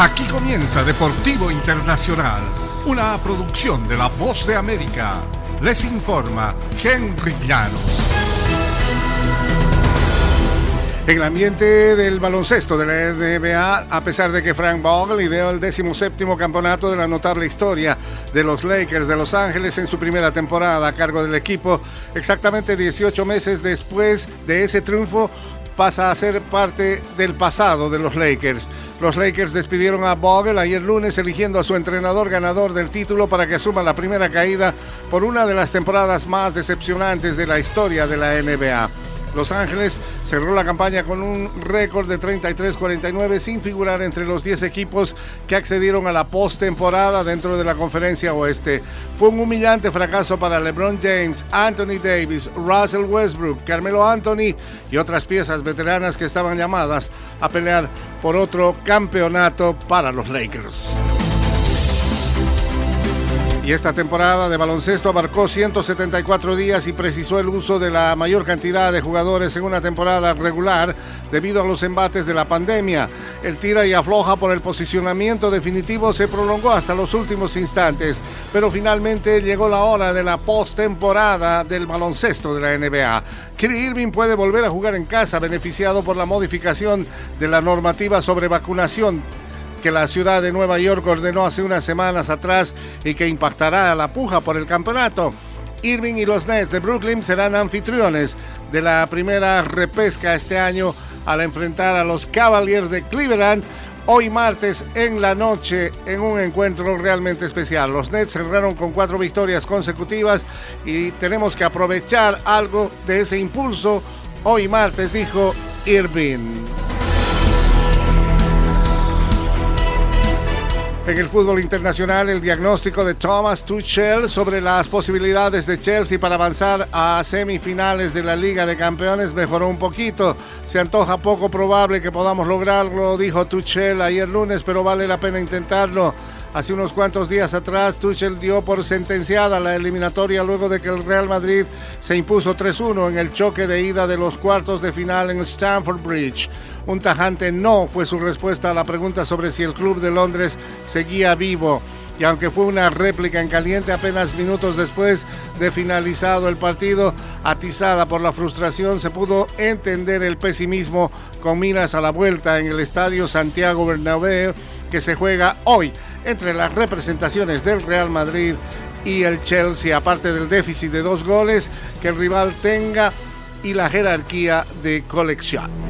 Aquí comienza Deportivo Internacional, una producción de La Voz de América. Les informa Henry Llanos. En el ambiente del baloncesto de la NBA, a pesar de que Frank Vogel ideó el 17 campeonato de la notable historia de los Lakers de Los Ángeles en su primera temporada a cargo del equipo, exactamente 18 meses después de ese triunfo, pasa a ser parte del pasado de los Lakers. Los Lakers despidieron a Vogel ayer lunes eligiendo a su entrenador ganador del título para que asuma la primera caída por una de las temporadas más decepcionantes de la historia de la NBA. Los Ángeles cerró la campaña con un récord de 33-49 sin figurar entre los 10 equipos que accedieron a la postemporada dentro de la conferencia oeste. Fue un humillante fracaso para LeBron James, Anthony Davis, Russell Westbrook, Carmelo Anthony y otras piezas veteranas que estaban llamadas a pelear por otro campeonato para los Lakers. Y esta temporada de baloncesto abarcó 174 días y precisó el uso de la mayor cantidad de jugadores en una temporada regular debido a los embates de la pandemia. El tira y afloja por el posicionamiento definitivo se prolongó hasta los últimos instantes, pero finalmente llegó la hora de la postemporada del baloncesto de la NBA. Kyrie Irving puede volver a jugar en casa beneficiado por la modificación de la normativa sobre vacunación que la ciudad de Nueva York ordenó hace unas semanas atrás y que impactará a la puja por el campeonato. Irving y los Nets de Brooklyn serán anfitriones de la primera repesca este año al enfrentar a los Cavaliers de Cleveland hoy martes en la noche en un encuentro realmente especial. Los Nets cerraron con cuatro victorias consecutivas y tenemos que aprovechar algo de ese impulso hoy martes, dijo Irving. En el fútbol internacional, el diagnóstico de Thomas Tuchel sobre las posibilidades de Chelsea para avanzar a semifinales de la Liga de Campeones mejoró un poquito. Se antoja poco probable que podamos lograrlo, dijo Tuchel ayer lunes, pero vale la pena intentarlo. Hace unos cuantos días atrás, Tuchel dio por sentenciada la eliminatoria luego de que el Real Madrid se impuso 3-1 en el choque de ida de los cuartos de final en Stamford Bridge. Un tajante no fue su respuesta a la pregunta sobre si el club de Londres seguía vivo. Y aunque fue una réplica en caliente apenas minutos después de finalizado el partido, atizada por la frustración, se pudo entender el pesimismo con miras a la vuelta en el estadio Santiago Bernabéu que se juega hoy entre las representaciones del Real Madrid y el Chelsea, aparte del déficit de dos goles que el rival tenga y la jerarquía de colección.